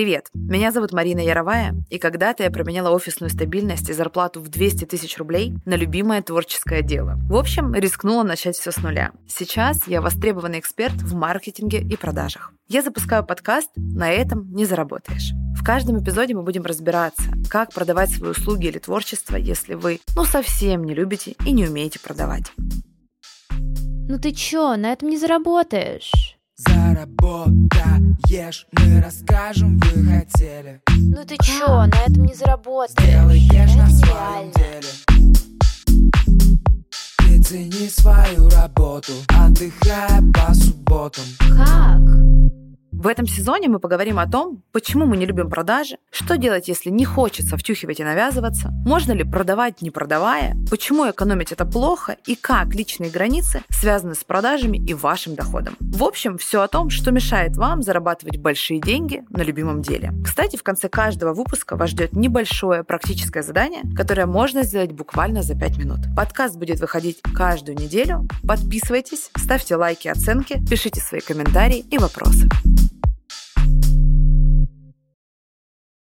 Привет, меня зовут Марина Яровая, и когда-то я променяла офисную стабильность и зарплату в 200 тысяч рублей на любимое творческое дело. В общем, рискнула начать все с нуля. Сейчас я востребованный эксперт в маркетинге и продажах. Я запускаю подкаст «На этом не заработаешь». В каждом эпизоде мы будем разбираться, как продавать свои услуги или творчество, если вы, ну, совсем не любите и не умеете продавать. Ну ты чё, на этом не заработаешь? Заработаешь, мы расскажем, вы хотели. Ну ты чё, на этом не заработаешь. Сделаешь на Это своем нереально. деле. Ты цени свою работу, отдыхая по субботам. Как? В этом сезоне мы поговорим о том, почему мы не любим продажи, что делать, если не хочется втюхивать и навязываться, можно ли продавать, не продавая, почему экономить это плохо и как личные границы связаны с продажами и вашим доходом. В общем, все о том, что мешает вам зарабатывать большие деньги на любимом деле. Кстати, в конце каждого выпуска вас ждет небольшое практическое задание, которое можно сделать буквально за 5 минут. Подкаст будет выходить каждую неделю. Подписывайтесь, ставьте лайки, оценки, пишите свои комментарии и вопросы.